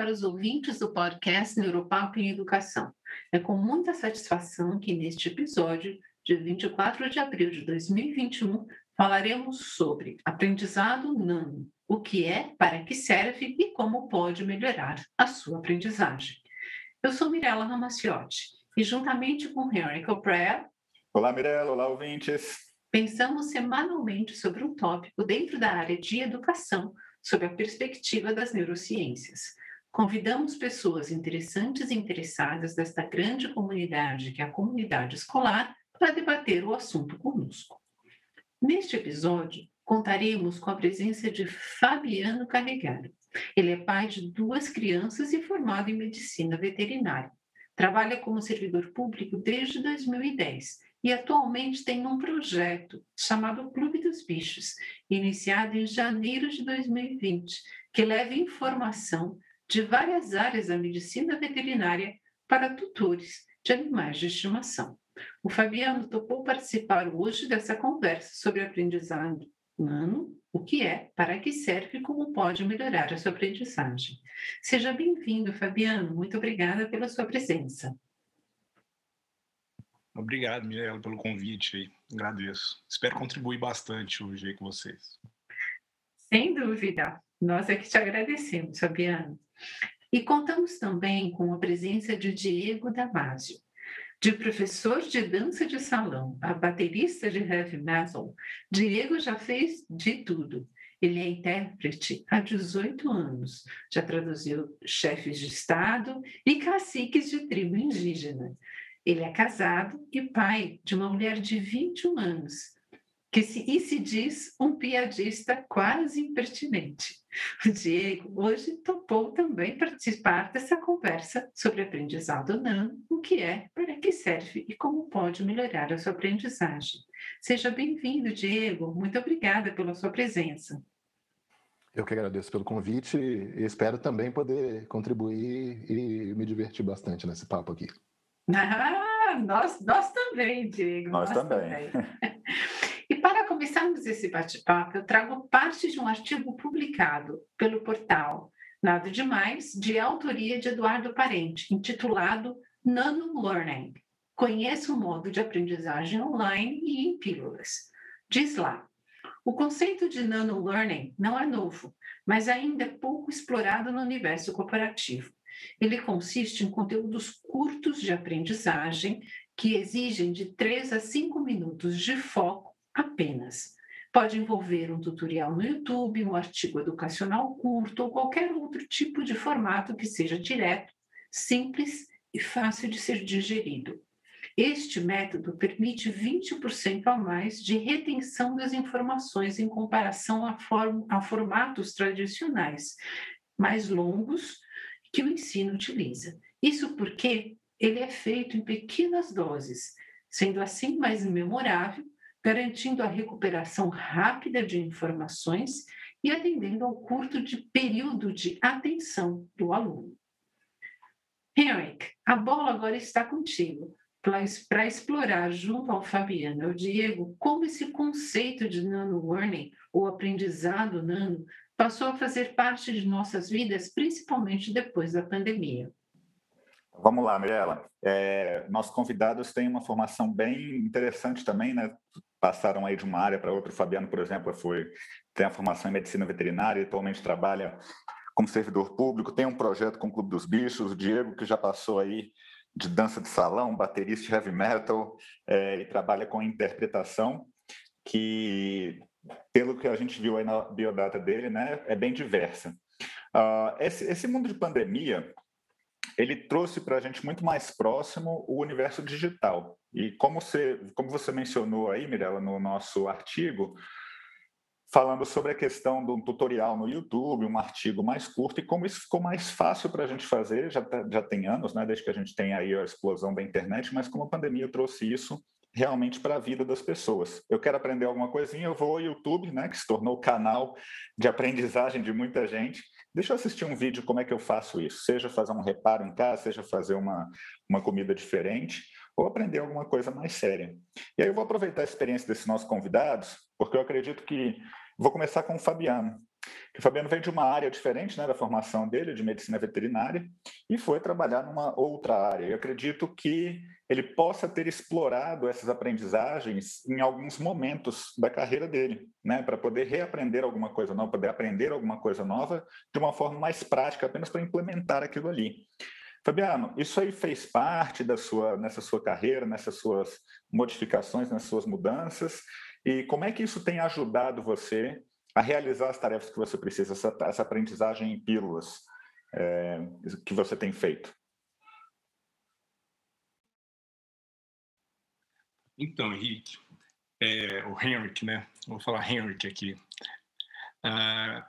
para os ouvintes do podcast Neuropapo em Educação. É com muita satisfação que neste episódio, de 24 de abril de 2021, falaremos sobre aprendizado nano, o que é, para que serve e como pode melhorar a sua aprendizagem. Eu sou Mirella Ramaciotti e juntamente com Henry Coprea... Olá, Mirella. Olá, ouvintes. Pensamos semanalmente sobre um tópico dentro da área de educação sob a perspectiva das neurociências. Convidamos pessoas interessantes e interessadas desta grande comunidade, que é a comunidade escolar, para debater o assunto conosco. Neste episódio, contaremos com a presença de Fabiano Carregaro. Ele é pai de duas crianças e formado em medicina veterinária. Trabalha como servidor público desde 2010 e atualmente tem um projeto chamado Clube dos Bichos, iniciado em janeiro de 2020, que leva informação de várias áreas da medicina veterinária para tutores de animais de estimação. O Fabiano topou participar hoje dessa conversa sobre aprendizado humano, o que é, para que serve e como pode melhorar a sua aprendizagem. Seja bem-vindo, Fabiano. Muito obrigada pela sua presença. Obrigado, Mirella, pelo convite aí. Agradeço. Espero contribuir bastante hoje aí com vocês. Sem dúvida. Nós é que te agradecemos, Fabiano. E contamos também com a presença de Diego Damasio. De professor de dança de salão a baterista de heavy metal, Diego já fez de tudo. Ele é intérprete há 18 anos, já traduziu chefes de Estado e caciques de tribo indígena. Ele é casado e pai de uma mulher de 21 anos, que se, e se diz um piadista quase impertinente. O Diego hoje topou também participar dessa conversa sobre aprendizado nano, o que é, para que serve e como pode melhorar a sua aprendizagem. Seja bem-vindo, Diego. Muito obrigada pela sua presença. Eu que agradeço pelo convite e espero também poder contribuir e me divertir bastante nesse papo aqui. Ah, nós, nós também, Diego. Nós, nós também. também. começarmos esse bate-papo, eu trago parte de um artigo publicado pelo portal Nada Demais, de autoria de Eduardo Parente, intitulado Nano Learning. Conheça o modo de aprendizagem online e em pílulas. Diz lá, o conceito de nano learning não é novo, mas ainda é pouco explorado no universo corporativo. Ele consiste em conteúdos curtos de aprendizagem que exigem de 3 a 5 minutos de foco apenas. Pode envolver um tutorial no YouTube, um artigo educacional curto ou qualquer outro tipo de formato que seja direto, simples e fácil de ser digerido. Este método permite 20% a mais de retenção das informações em comparação a, form a formatos tradicionais, mais longos que o ensino utiliza. Isso porque ele é feito em pequenas doses, sendo assim mais memorável, garantindo a recuperação rápida de informações e atendendo ao curto de período de atenção do aluno. Henrik, a bola agora está contigo para explorar junto ao Fabiano e ao Diego como esse conceito de nano learning ou aprendizado nano passou a fazer parte de nossas vidas, principalmente depois da pandemia. Vamos lá, Mirella. É, nossos convidados têm uma formação bem interessante também, né? Passaram aí de uma área para outra. O Fabiano, por exemplo, foi tem a formação em medicina veterinária, atualmente trabalha como servidor público, tem um projeto com o Clube dos Bichos. O Diego, que já passou aí de dança de salão, baterista de heavy metal, é, e trabalha com interpretação, que pelo que a gente viu aí na biodata dele, né, é bem diversa. Uh, esse, esse mundo de pandemia, ele trouxe para a gente muito mais próximo o universo digital. E como você, como você mencionou aí, Mirella, no nosso artigo, falando sobre a questão de um tutorial no YouTube, um artigo mais curto, e como isso ficou mais fácil para a gente fazer, já, tá, já tem anos, né, desde que a gente tem aí a explosão da internet, mas como a pandemia trouxe isso realmente para a vida das pessoas. Eu quero aprender alguma coisinha, eu vou ao YouTube, né, que se tornou o canal de aprendizagem de muita gente. Deixa eu assistir um vídeo como é que eu faço isso, seja fazer um reparo em casa, seja fazer uma, uma comida diferente, ou aprender alguma coisa mais séria. E aí eu vou aproveitar a experiência desses nossos convidados, porque eu acredito que vou começar com o Fabiano. O Fabiano vem de uma área diferente né, da formação dele, de medicina veterinária, e foi trabalhar numa outra área. Eu acredito que ele possa ter explorado essas aprendizagens em alguns momentos da carreira dele, né, para poder reaprender alguma coisa nova, poder aprender alguma coisa nova de uma forma mais prática, apenas para implementar aquilo ali. Fabiano, isso aí fez parte da sua nessa sua carreira, nessas suas modificações, nessas suas mudanças, e como é que isso tem ajudado você a realizar as tarefas que você precisa, essa, essa aprendizagem em pílulas é, que você tem feito? Então, Henrique, é, o Henrique, né? Vou falar Henrique aqui. Ah,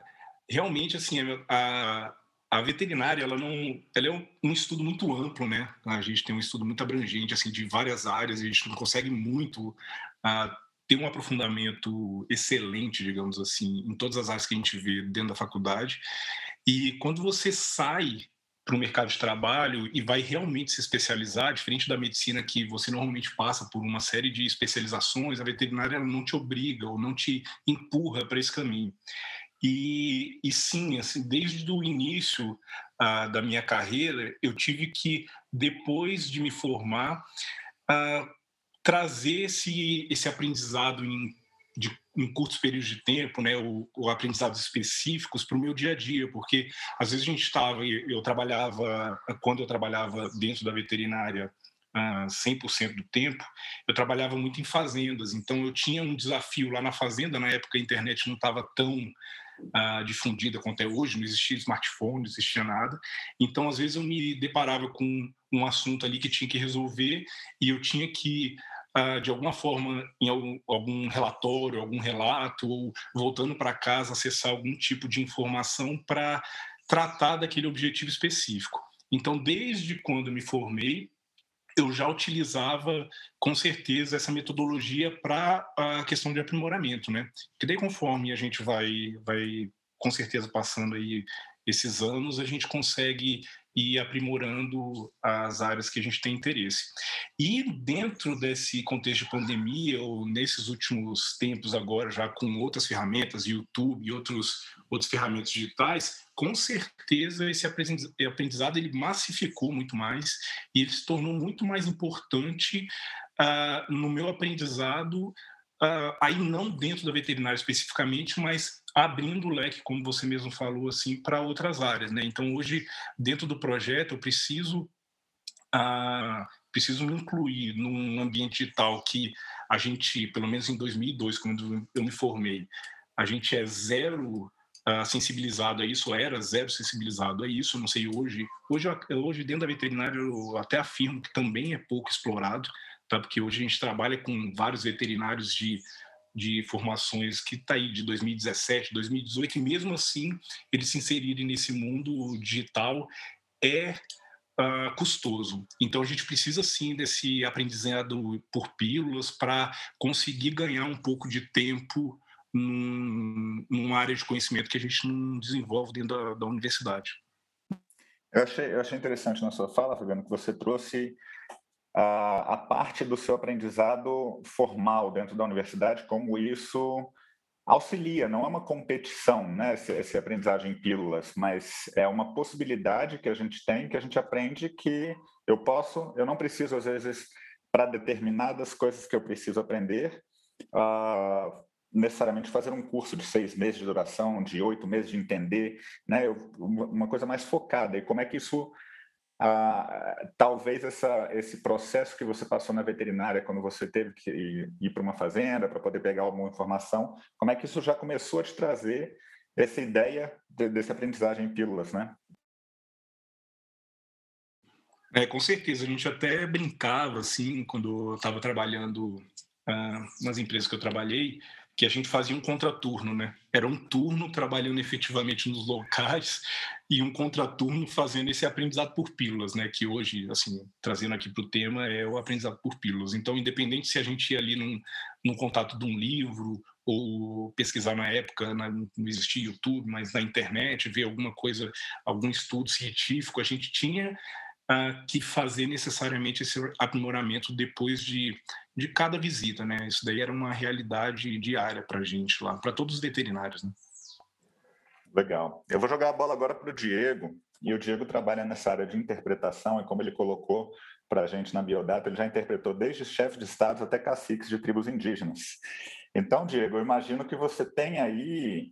realmente, assim, a, a veterinária, ela não, ela é um, um, estudo muito amplo, né? A gente tem um estudo muito abrangente, assim, de várias áreas. A gente não consegue muito ah, ter um aprofundamento excelente, digamos assim, em todas as áreas que a gente vê dentro da faculdade. E quando você sai para o mercado de trabalho e vai realmente se especializar, diferente da medicina que você normalmente passa por uma série de especializações, a veterinária não te obriga ou não te empurra para esse caminho. E, e, sim, assim, desde o início ah, da minha carreira, eu tive que, depois de me formar, ah, trazer esse, esse aprendizado em, de, em curtos períodos de tempo, né, o, o aprendizados específicos para o meu dia a dia, porque às vezes a gente estava, eu trabalhava, quando eu trabalhava dentro da veterinária, uh, 100% do tempo, eu trabalhava muito em fazendas, então eu tinha um desafio lá na fazenda, na época a internet não estava tão uh, difundida quanto é hoje, não existia smartphone, não existia nada. Então, às vezes, eu me deparava com um assunto ali que tinha que resolver e eu tinha que de alguma forma, em algum, algum, relatório, algum relato, ou voltando para casa, acessar algum tipo de informação para tratar daquele objetivo específico. Então, desde quando me formei, eu já utilizava com certeza essa metodologia para a questão de aprimoramento, né? Que daí conforme a gente vai vai com certeza passando aí esses anos, a gente consegue ir aprimorando as áreas que a gente tem interesse. E dentro desse contexto de pandemia, ou nesses últimos tempos agora, já com outras ferramentas, YouTube e outros, outras ferramentas digitais, com certeza esse aprendizado ele massificou muito mais e ele se tornou muito mais importante uh, no meu aprendizado, uh, aí não dentro da veterinária especificamente, mas abrindo o leque, como você mesmo falou, assim, para outras áreas, né? Então hoje dentro do projeto eu preciso uh, preciso me incluir num ambiente digital que a gente, pelo menos em 2002, quando eu me formei, a gente é zero uh, sensibilizado a isso, era zero sensibilizado a isso, não sei hoje. Hoje, hoje dentro da veterinária, eu até afirmo que também é pouco explorado, tá? porque hoje a gente trabalha com vários veterinários de, de formações que está aí de 2017, 2018, e mesmo assim eles se inserirem nesse mundo digital é Uh, custoso. Então a gente precisa sim desse aprendizado por pílulas para conseguir ganhar um pouco de tempo num, numa área de conhecimento que a gente não desenvolve dentro da, da universidade. Eu achei, eu achei interessante na sua fala, Fabiano, que você trouxe a, a parte do seu aprendizado formal dentro da universidade, como isso auxilia, não é uma competição, né, esse, esse em pílulas, mas é uma possibilidade que a gente tem, que a gente aprende que eu posso, eu não preciso, às vezes, para determinadas coisas que eu preciso aprender, uh, necessariamente fazer um curso de seis meses de duração, de oito meses de entender, né? uma coisa mais focada. E como é que isso, ah, talvez essa, esse processo que você passou na veterinária, quando você teve que ir, ir para uma fazenda para poder pegar alguma informação, como é que isso já começou a te trazer essa ideia de, desse aprendizagem em pílulas, né? É, com certeza, a gente até brincava, assim, quando eu estava trabalhando ah, nas empresas que eu trabalhei, que a gente fazia um contraturno, né? Era um turno trabalhando efetivamente nos locais e um contraturno fazendo esse aprendizado por pílulas, né? Que hoje, assim, trazendo aqui para o tema, é o aprendizado por pílulas. Então, independente se a gente ia ali num, num contato de um livro ou pesquisar na época, não existia YouTube, mas na internet, ver alguma coisa, algum estudo científico, a gente tinha uh, que fazer necessariamente esse aprimoramento depois de de cada visita, né? Isso daí era uma realidade diária para a gente lá, para todos os veterinários, né? Legal. Eu vou jogar a bola agora para o Diego. E o Diego trabalha nessa área de interpretação, e como ele colocou para a gente na Biodata, ele já interpretou desde chefes de estados até caciques de tribos indígenas. Então, Diego, eu imagino que você tem aí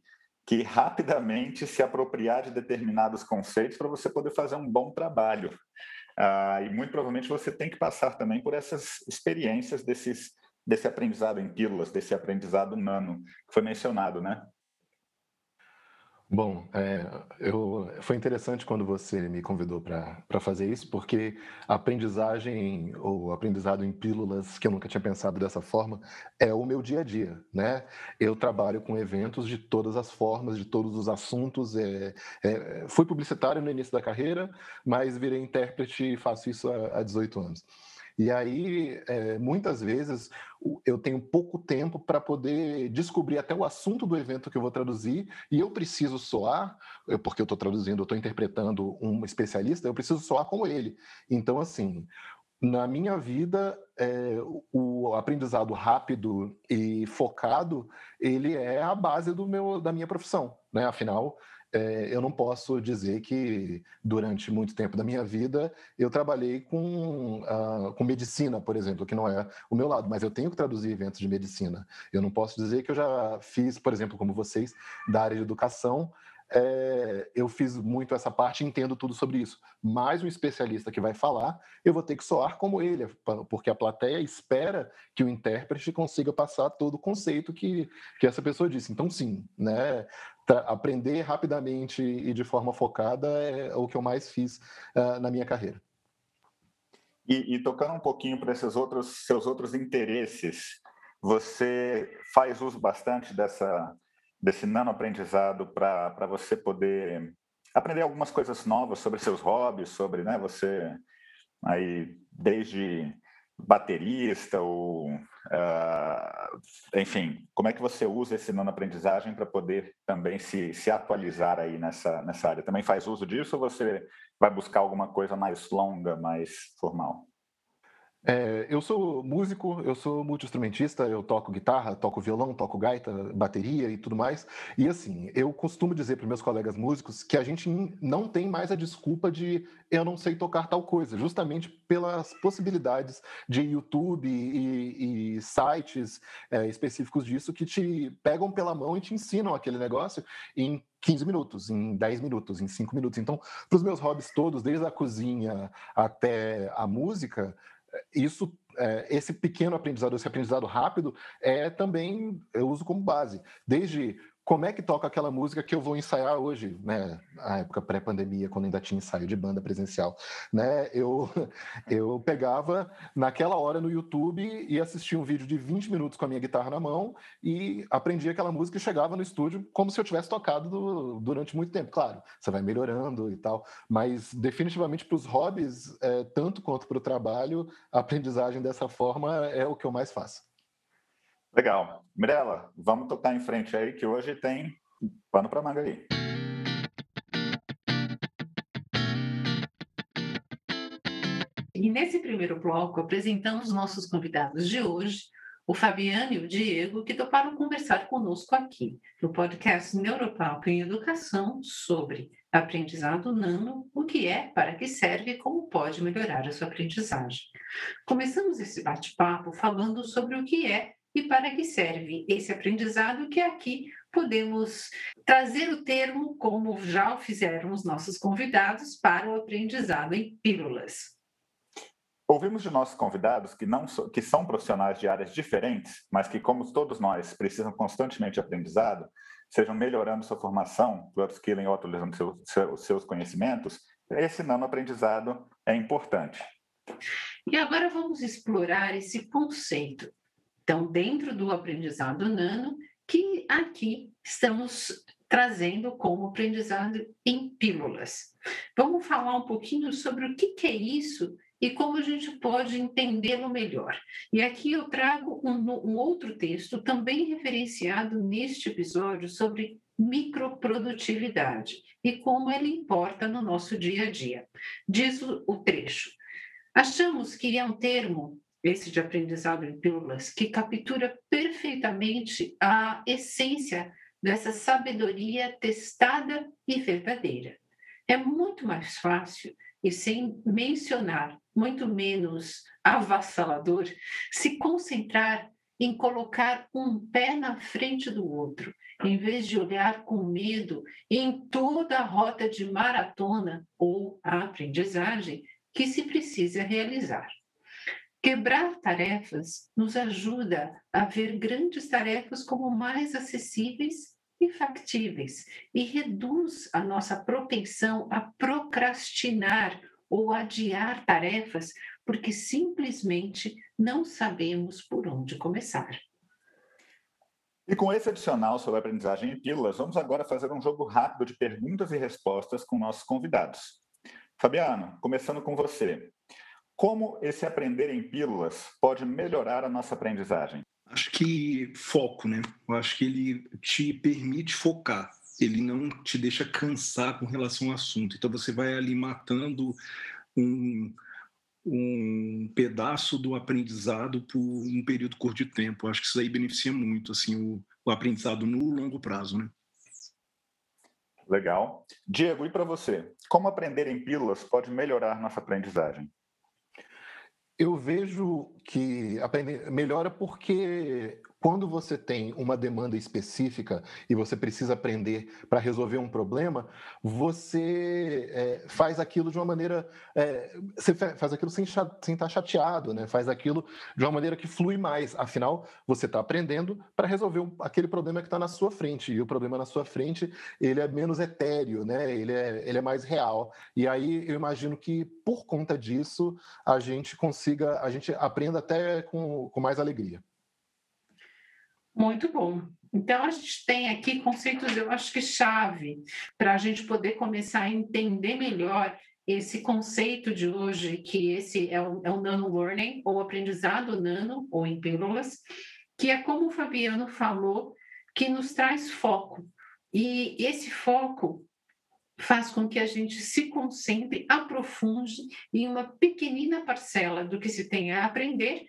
que rapidamente se apropriar de determinados conceitos para você poder fazer um bom trabalho. Ah, e muito provavelmente você tem que passar também por essas experiências desses, desse aprendizado em pílulas, desse aprendizado nano, que foi mencionado, né? Bom, é, eu, foi interessante quando você me convidou para fazer isso, porque a aprendizagem, ou aprendizado em pílulas, que eu nunca tinha pensado dessa forma, é o meu dia a dia, né? Eu trabalho com eventos de todas as formas, de todos os assuntos. É, é, fui publicitário no início da carreira, mas virei intérprete e faço isso há, há 18 anos. E aí, é, muitas vezes, eu tenho pouco tempo para poder descobrir até o assunto do evento que eu vou traduzir, e eu preciso soar, porque eu estou traduzindo, eu estou interpretando um especialista, eu preciso soar como ele. Então, assim, na minha vida, é, o aprendizado rápido e focado, ele é a base do meu, da minha profissão, né? Afinal, é, eu não posso dizer que durante muito tempo da minha vida eu trabalhei com, uh, com medicina, por exemplo, que não é o meu lado, mas eu tenho que traduzir eventos de medicina. Eu não posso dizer que eu já fiz, por exemplo, como vocês, da área de educação, é, eu fiz muito essa parte entendo tudo sobre isso. Mas um especialista que vai falar, eu vou ter que soar como ele, porque a plateia espera que o intérprete consiga passar todo o conceito que, que essa pessoa disse. Então, sim, né? Aprender rapidamente e de forma focada é o que eu mais fiz uh, na minha carreira. E, e tocando um pouquinho para esses outros seus outros interesses, você faz uso bastante dessa desse nano-aprendizado para você poder aprender algumas coisas novas sobre seus hobbies, sobre né, você aí desde baterista ou uh, enfim, como é que você usa esse nano-aprendizagem para poder também se, se atualizar aí nessa, nessa área? Também faz uso disso ou você vai buscar alguma coisa mais longa, mais formal? É, eu sou músico, eu sou multi-instrumentista, eu toco guitarra, toco violão, toco gaita, bateria e tudo mais. E assim, eu costumo dizer para meus colegas músicos que a gente não tem mais a desculpa de eu não sei tocar tal coisa, justamente pelas possibilidades de YouTube e, e sites é, específicos disso que te pegam pela mão e te ensinam aquele negócio em 15 minutos, em 10 minutos, em 5 minutos. Então, para os meus hobbies todos, desde a cozinha até a música, isso é, esse pequeno aprendizado, esse aprendizado rápido, é também eu uso como base. Desde como é que toca aquela música que eu vou ensaiar hoje, né? Na época pré-pandemia, quando ainda tinha ensaio de banda presencial, né? Eu, eu pegava naquela hora no YouTube e assistia um vídeo de 20 minutos com a minha guitarra na mão e aprendia aquela música e chegava no estúdio como se eu tivesse tocado do, durante muito tempo. Claro, você vai melhorando e tal, mas definitivamente para os hobbies, é, tanto quanto para o trabalho, a aprendizagem dessa forma é o que eu mais faço. Legal. Mirela, vamos tocar em frente aí, que hoje tem pano para manga aí. E nesse primeiro bloco, apresentamos nossos convidados de hoje, o Fabiano e o Diego, que toparam conversar conosco aqui, no podcast Neuropalco em Educação, sobre aprendizado nano, o que é, para que serve e como pode melhorar a sua aprendizagem. Começamos esse bate-papo falando sobre o que é e para que serve esse aprendizado que aqui podemos trazer o termo, como já o fizeram os nossos convidados, para o aprendizado em pílulas. Ouvimos de nossos convidados que, não que são profissionais de áreas diferentes, mas que, como todos nós, precisam constantemente de aprendizado, sejam melhorando sua formação, upskilling ou atualizando seu, seu, seus conhecimentos, esse nano-aprendizado é importante. E agora vamos explorar esse conceito então, dentro do aprendizado nano, que aqui estamos trazendo como aprendizado em pílulas. Vamos falar um pouquinho sobre o que, que é isso e como a gente pode entendê-lo melhor. E aqui eu trago um, um, outro texto, também referenciado neste episódio, sobre microprodutividade e como ele importa no nosso dia a dia. Diz o, o trecho. Achamos que é um termo esse de aprendizado em pílulas, que captura perfeitamente a essência dessa sabedoria testada e verdadeira. É muito mais fácil e sem mencionar, muito menos avassalador, se concentrar em colocar um pé na frente do outro, em vez de olhar com medo em toda a rota de maratona ou a aprendizagem que se precisa realizar. Quebrar tarefas nos ajuda a ver grandes tarefas como mais acessíveis e factíveis e reduz a nossa propensão a procrastinar ou adiar tarefas porque simplesmente não sabemos por onde começar. E com esse adicional sobre aprendizagem em pílulas, vamos agora fazer um jogo rápido de perguntas e respostas com nossos convidados. Fabiano, começando com você. Como esse aprender em pílulas pode melhorar a nossa aprendizagem? Acho que foco, né? Eu acho que ele te permite focar. Ele não te deixa cansar com relação ao assunto. Então você vai ali matando um, um pedaço do aprendizado por um período curto de tempo. Eu acho que isso aí beneficia muito assim o, o aprendizado no longo prazo, né? Legal. Diego, e para você? Como aprender em pílulas pode melhorar nossa aprendizagem? Eu vejo que melhora porque quando você tem uma demanda específica e você precisa aprender para resolver um problema, você é, faz aquilo de uma maneira. É, você faz aquilo sem, sem estar tá chateado, né? faz aquilo de uma maneira que flui mais. Afinal, você está aprendendo para resolver um, aquele problema que está na sua frente. E o problema na sua frente ele é menos etéreo, né? ele, é, ele é mais real. E aí eu imagino que, por conta disso, a gente consiga, a gente aprenda até com, com mais alegria. Muito bom. Então, a gente tem aqui conceitos, eu acho que chave, para a gente poder começar a entender melhor esse conceito de hoje, que esse é o, é o nano learning, ou aprendizado nano, ou em pílulas, que é como o Fabiano falou, que nos traz foco. E esse foco faz com que a gente se concentre, aprofunde em uma pequenina parcela do que se tem a aprender,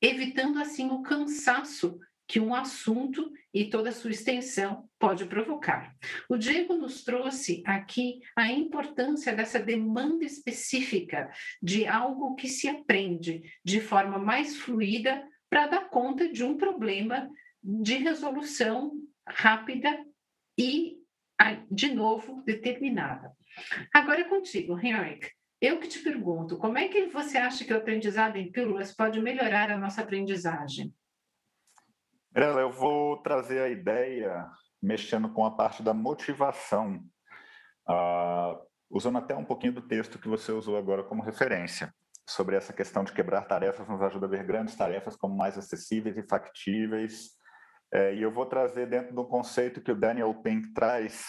evitando assim o cansaço que um assunto e toda a sua extensão pode provocar. O Diego nos trouxe aqui a importância dessa demanda específica de algo que se aprende de forma mais fluida para dar conta de um problema de resolução rápida e, de novo, determinada. Agora é contigo, Henrik. Eu que te pergunto, como é que você acha que o aprendizado em pílulas pode melhorar a nossa aprendizagem? Mirella, eu vou trazer a ideia mexendo com a parte da motivação, uh, usando até um pouquinho do texto que você usou agora como referência, sobre essa questão de quebrar tarefas nos ajuda a ver grandes tarefas como mais acessíveis e factíveis. É, e eu vou trazer dentro do conceito que o Daniel Pink traz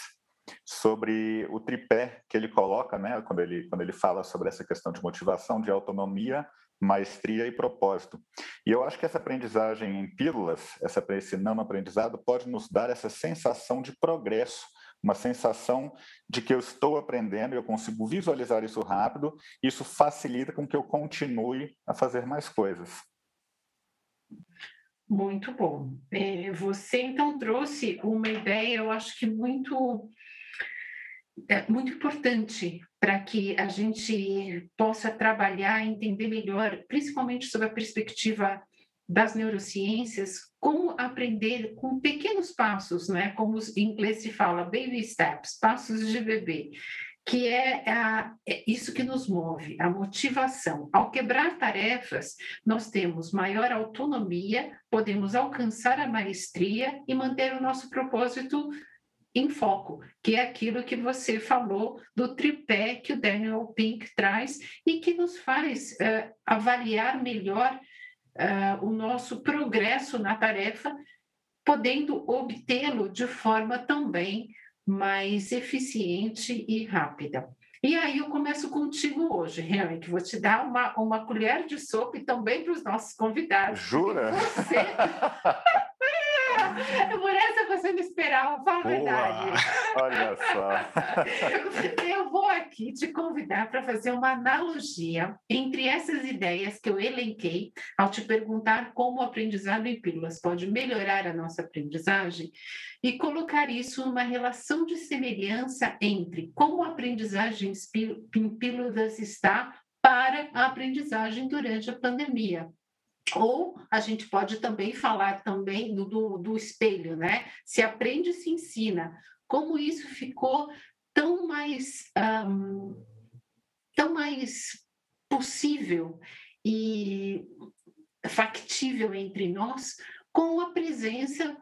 sobre o tripé que ele coloca, né, quando ele, quando ele fala sobre essa questão de motivação, de autonomia, maestria e propósito. E eu acho que essa aprendizagem em pílulas, esse não aprendizado, pode nos dar essa sensação de progresso, uma sensação de que eu estou aprendendo, eu consigo visualizar isso rápido, isso facilita com que eu continue a fazer mais coisas. Muito bom. É, você então trouxe uma ideia, eu acho que muito é muito importante para que a gente possa trabalhar, entender melhor, principalmente sob a perspectiva das neurociências, como aprender com pequenos passos, né? como em inglês se fala, baby steps, passos de bebê, que é, a, é isso que nos move, a motivação. Ao quebrar tarefas, nós temos maior autonomia, podemos alcançar a maestria e manter o nosso propósito em foco, que é aquilo que você falou do tripé que o Daniel Pink traz e que nos faz uh, avaliar melhor uh, o nosso progresso na tarefa, podendo obtê-lo de forma também mais eficiente e rápida. E aí eu começo contigo hoje, que vou te dar uma, uma colher de sopa e também para os nossos convidados. Jura? Você... Por fazendo esperar, fala a verdade. Olha só. Eu vou aqui te convidar para fazer uma analogia entre essas ideias que eu elenquei ao te perguntar como o aprendizado em pílulas pode melhorar a nossa aprendizagem e colocar isso numa relação de semelhança entre como a aprendizagem em pílulas está para a aprendizagem durante a pandemia. Ou a gente pode também falar também do, do, do espelho, né? Se aprende, se ensina. Como isso ficou tão mais, um, tão mais possível e factível entre nós com a presença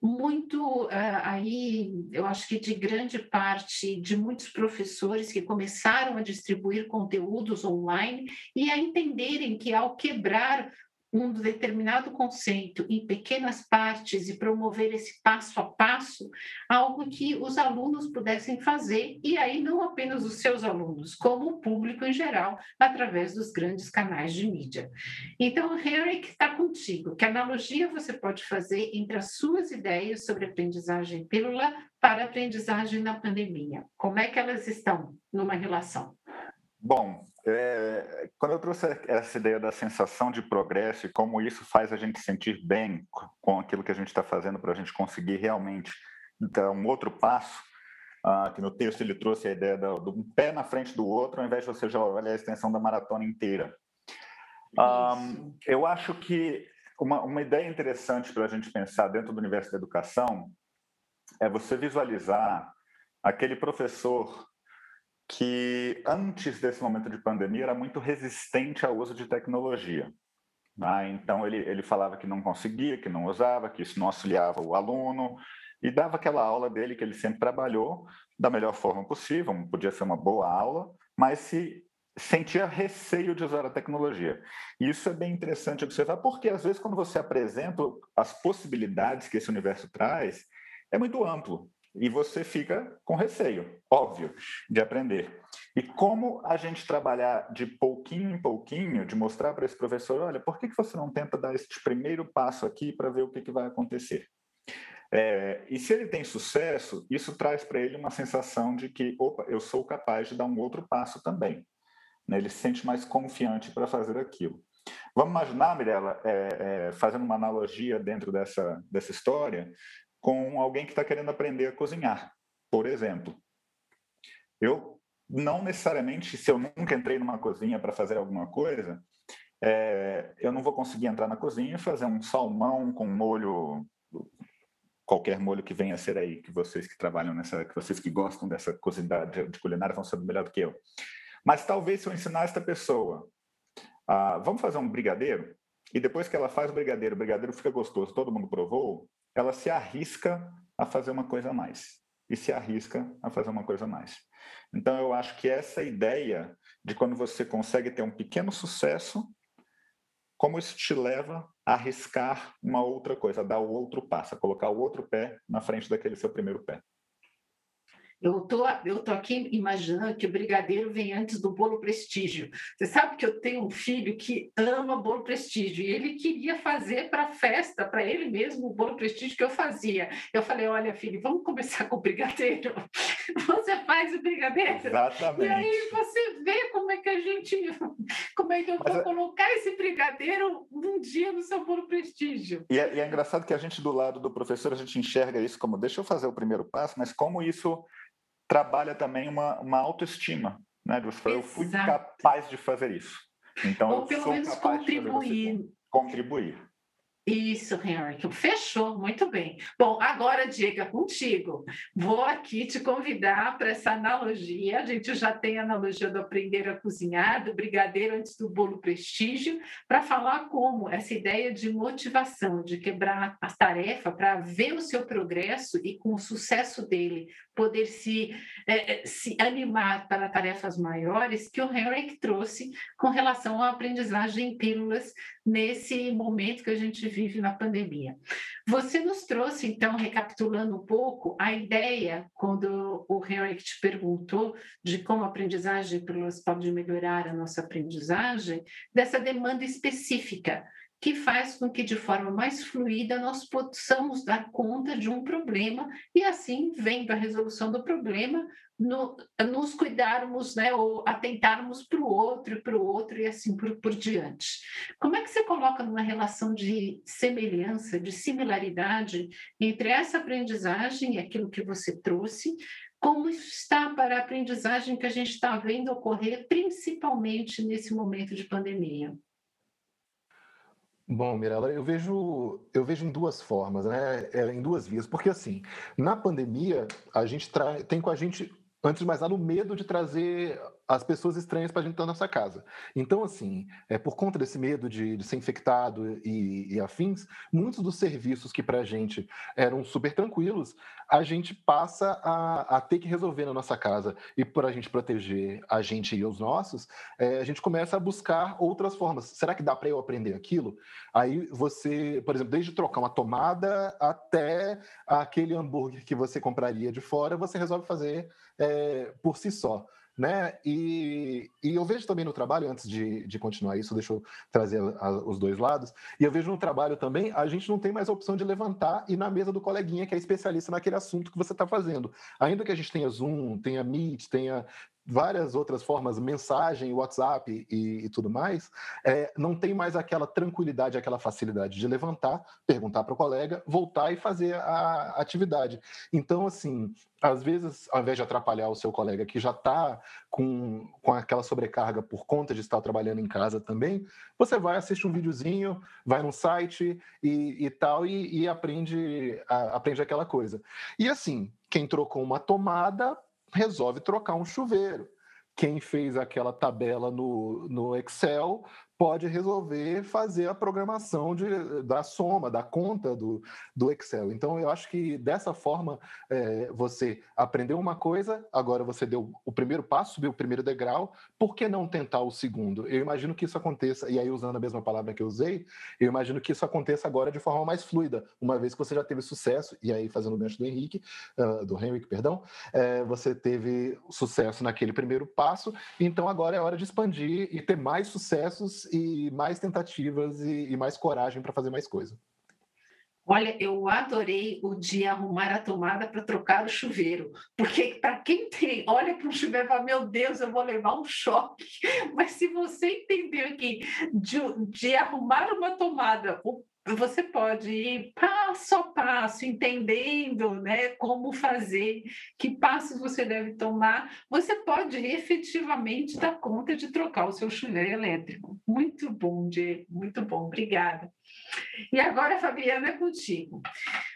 muito uh, aí, eu acho que de grande parte de muitos professores que começaram a distribuir conteúdos online e a entenderem que ao quebrar um determinado conceito em pequenas partes e promover esse passo a passo, algo que os alunos pudessem fazer, e aí não apenas os seus alunos, como o público em geral, através dos grandes canais de mídia. Então, Henrik está contigo. Que analogia você pode fazer entre as suas ideias sobre aprendizagem pílula para aprendizagem na pandemia? Como é que elas estão numa relação? Bom, é, quando eu trouxe essa ideia da sensação de progresso e como isso faz a gente sentir bem com aquilo que a gente está fazendo para a gente conseguir realmente dar um outro passo, ah, que no texto ele trouxe a ideia do, um pé na frente do outro, ao invés de você já olhar a extensão da maratona inteira. Ah, eu acho que uma, uma ideia interessante para a gente pensar dentro do universo da educação é você visualizar aquele professor que antes desse momento de pandemia era muito resistente ao uso de tecnologia. Ah, então ele, ele falava que não conseguia, que não usava, que isso não auxiliava o aluno e dava aquela aula dele que ele sempre trabalhou da melhor forma possível, podia ser uma boa aula, mas se sentia receio de usar a tecnologia. E isso é bem interessante observar, porque às vezes quando você apresenta as possibilidades que esse universo traz, é muito amplo e você fica com receio, óbvio, de aprender. E como a gente trabalhar de pouquinho em pouquinho, de mostrar para esse professor, olha, por que, que você não tenta dar este primeiro passo aqui para ver o que, que vai acontecer? É, e se ele tem sucesso, isso traz para ele uma sensação de que, opa, eu sou capaz de dar um outro passo também. Né? Ele se sente mais confiante para fazer aquilo. Vamos imaginar, Mirella, é, é, fazendo uma analogia dentro dessa, dessa história, com alguém que está querendo aprender a cozinhar, por exemplo. Eu não necessariamente, se eu nunca entrei numa cozinha para fazer alguma coisa, é, eu não vou conseguir entrar na cozinha e fazer um salmão com molho, qualquer molho que venha a ser aí, que vocês que trabalham nessa, que vocês que gostam dessa cozinha de, culinária vão saber melhor do que eu. Mas talvez se eu ensinar esta pessoa, a, vamos fazer um brigadeiro, e depois que ela faz o brigadeiro, o brigadeiro fica gostoso, todo mundo provou, ela se arrisca a fazer uma coisa a mais. E se arrisca a fazer uma coisa a mais. Então, eu acho que essa ideia de quando você consegue ter um pequeno sucesso, como isso te leva a arriscar uma outra coisa, a dar o outro passo, a colocar o outro pé na frente daquele seu primeiro pé. Eu tô, eu tô aqui imaginando que o brigadeiro vem antes do bolo prestígio. Você sabe que eu tenho um filho que ama bolo prestígio e ele queria fazer para a festa, para ele mesmo, o bolo prestígio que eu fazia. Eu falei, olha, filho, vamos começar com o brigadeiro. Você faz o brigadeiro. Exatamente. E aí você vê como é que a gente, como é que eu vou é colocar esse brigadeiro um dia no seu bolo prestígio. E é, e é engraçado que a gente do lado do professor a gente enxerga isso como, deixa eu fazer o primeiro passo, mas como isso trabalha também uma, uma autoestima, né? Eu fui capaz de fazer isso. Então, Ou pelo menos contribuir. Contribuir. Isso, Henrique. Fechou, muito bem. Bom, agora, Diego, contigo. Vou aqui te convidar para essa analogia. A gente já tem a analogia do aprender a cozinhar, do brigadeiro antes do bolo prestígio, para falar como essa ideia de motivação, de quebrar a tarefa para ver o seu progresso e, com o sucesso dele, poder se, é, se animar para tarefas maiores, que o Henrique trouxe com relação à aprendizagem em pílulas nesse momento que a gente vive na pandemia. Você nos trouxe, então, recapitulando um pouco, a ideia, quando o Henrique te perguntou de como a aprendizagem pode melhorar a nossa aprendizagem, dessa demanda específica que faz com que, de forma mais fluida, nós possamos dar conta de um problema e, assim, vendo a resolução do problema, no, nos cuidarmos, né, ou atentarmos para o outro, para o outro e assim por, por diante. Como é que você coloca numa relação de semelhança, de similaridade entre essa aprendizagem e aquilo que você trouxe, como está para a aprendizagem que a gente está vendo ocorrer, principalmente nesse momento de pandemia? Bom, Mirella, eu vejo, eu vejo em duas formas, né? É, em duas vias, porque assim, na pandemia, a gente tem com a gente antes de mais nada, o medo de trazer as pessoas estranhas para gente da nossa casa. Então, assim, é, por conta desse medo de, de ser infectado e, e, afins, muitos dos serviços que para a gente eram super tranquilos, a gente passa a, a, ter que resolver na nossa casa. E por a gente proteger a gente e os nossos, é, a gente começa a buscar outras formas. Será que dá para eu aprender aquilo? Aí você, por exemplo, desde trocar uma tomada até aquele hambúrguer que você compraria de fora, você resolve fazer é, por si só. Né? E, e, eu vejo também no trabalho, antes de, de continuar isso, deixa eu trazer a, a, os dois lados, e eu vejo no trabalho também, a gente não tem mais a opção de levantar e na mesa do coleguinha que é especialista naquele assunto que você está fazendo. Ainda que a gente tenha Zoom, tenha Meet, tenha várias outras formas, mensagem, WhatsApp e, e tudo mais, é, não tem mais aquela tranquilidade, aquela facilidade de levantar, perguntar para o colega, voltar e fazer a atividade. Então, assim, às vezes, ao invés de atrapalhar o seu colega que já está com, com aquela sobrecarga por conta de estar trabalhando em casa também, você vai assistir um videozinho, vai num site e, e tal, e, e aprende, a, aprende aquela coisa. E assim, quem trocou uma tomada resolve trocar um chuveiro. Quem fez aquela tabela no, no Excel pode resolver fazer a programação de, da soma, da conta do, do Excel. Então, eu acho que dessa forma é, você aprendeu uma coisa, agora você deu o primeiro passo, subiu o primeiro degrau, por que não tentar o segundo? Eu imagino que isso aconteça, e aí usando a mesma palavra que eu usei, eu imagino que isso aconteça agora de forma mais fluida, uma vez que você já teve sucesso, e aí fazendo o gancho do Henrique, uh, do Henrique, perdão, é, você teve sucesso naquele primeiro passo, então agora é hora de expandir e ter mais sucessos e mais tentativas e, e mais coragem para fazer mais coisa. Olha, eu adorei o de arrumar a tomada para trocar o chuveiro, porque para quem tem, olha para o chuveiro e fala, meu Deus, eu vou levar um choque. Mas se você entender que de, de arrumar uma tomada, o você pode ir passo a passo, entendendo né, como fazer, que passos você deve tomar. Você pode efetivamente dar conta de trocar o seu chuveiro elétrico. Muito bom, Diego, muito bom, obrigada. E agora, Fabiana, é contigo.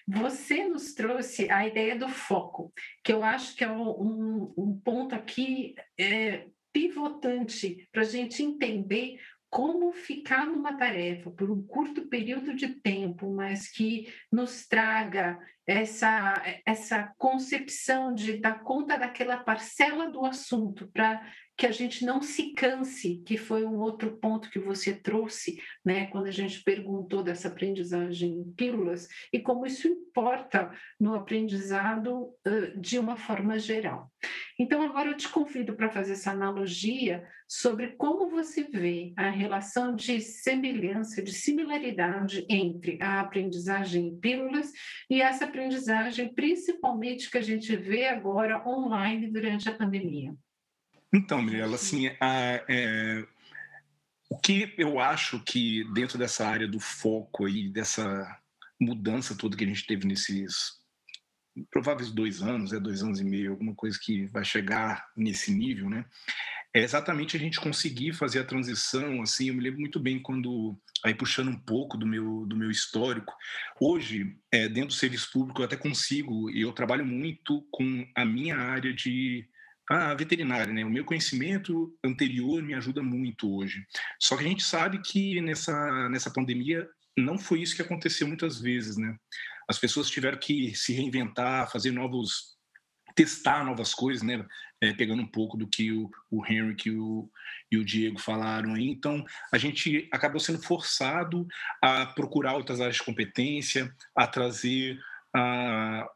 Você nos trouxe a ideia do foco, que eu acho que é um, um ponto aqui é, pivotante para a gente entender como ficar numa tarefa por um curto período de tempo, mas que nos traga essa, essa concepção de dar conta daquela parcela do assunto para que a gente não se canse, que foi um outro ponto que você trouxe, né, quando a gente perguntou dessa aprendizagem em pílulas e como isso importa no aprendizado uh, de uma forma geral. Então, agora eu te convido para fazer essa analogia sobre como você vê a relação de semelhança, de similaridade entre a aprendizagem em pílulas e essa aprendizagem, principalmente que a gente vê agora online durante a pandemia. Então, Mirella, assim, a, é, o que eu acho que dentro dessa área do foco aí, dessa mudança toda que a gente teve nesses prováveis dois anos, é dois anos e meio, alguma coisa que vai chegar nesse nível, né? É exatamente a gente conseguir fazer a transição, assim, eu me lembro muito bem quando, aí puxando um pouco do meu, do meu histórico, hoje, é, dentro do serviço público, eu até consigo, e eu trabalho muito com a minha área de a veterinária, né? O meu conhecimento anterior me ajuda muito hoje. Só que a gente sabe que nessa, nessa pandemia não foi isso que aconteceu muitas vezes, né? As pessoas tiveram que se reinventar, fazer novos, testar novas coisas, né? É, pegando um pouco do que o, o Henrique e o, e o Diego falaram aí. Então, a gente acabou sendo forçado a procurar outras áreas de competência, a trazer